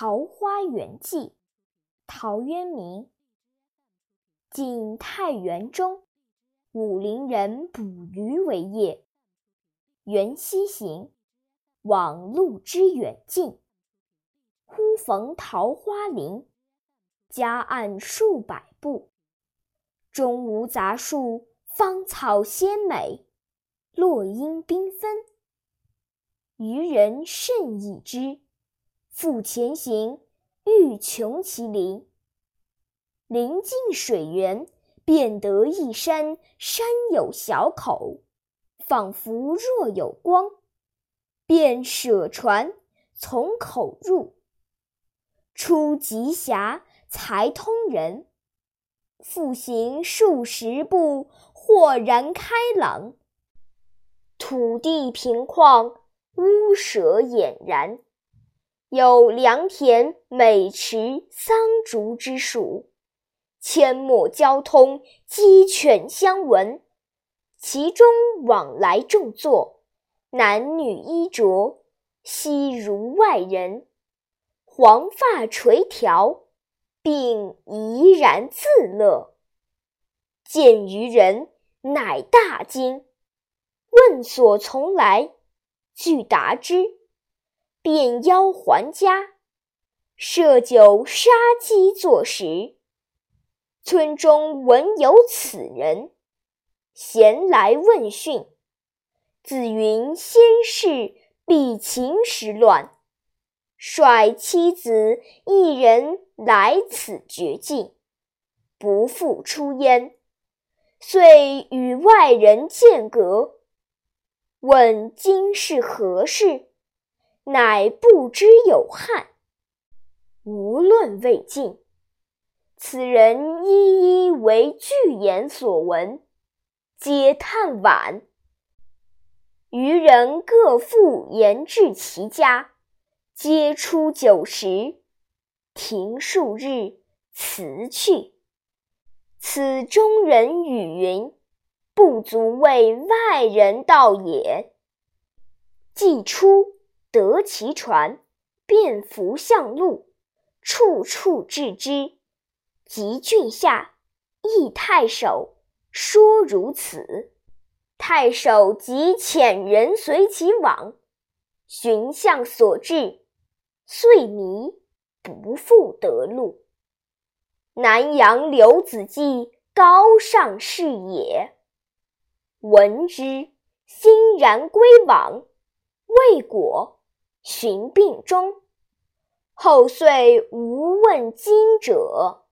桃花源记，陶渊明。晋太元中，武陵人捕鱼为业。缘溪行，往路之远近，忽逢桃花林，夹岸数百步，中无杂树，芳草鲜美，落英缤纷。渔人甚异之。复前行，欲穷其林。临近水源，便得一山，山有小口，仿佛若有光。便舍船，从口入。出极狭，才通人。复行数十步，豁然开朗。土地平旷，屋舍俨然。有良田、美池、桑竹之属，阡陌交通，鸡犬相闻。其中往来种作，男女衣着，悉如外人。黄发垂髫，并怡然自乐。见渔人，乃大惊，问所从来，具答之。便邀还家，设酒杀鸡作食。村中闻有此人，咸来问讯。子云先世避秦时乱，率妻子一人来此绝境，不复出焉。遂与外人间隔。问今是何事？乃不知有汉，无论魏晋。此人一一为具言所闻，皆叹惋。余人各复言至其家，皆出酒食，停数日，辞去。此中人语云：“不足为外人道也。”既出。得其船，便扶向路，处处致之。及郡下，诣太守，说如此。太守即遣人随其往，寻向所至，遂迷，不复得路。南阳刘子骥高尚士也，闻之，欣然归往，未果。寻病中，后遂无问津者。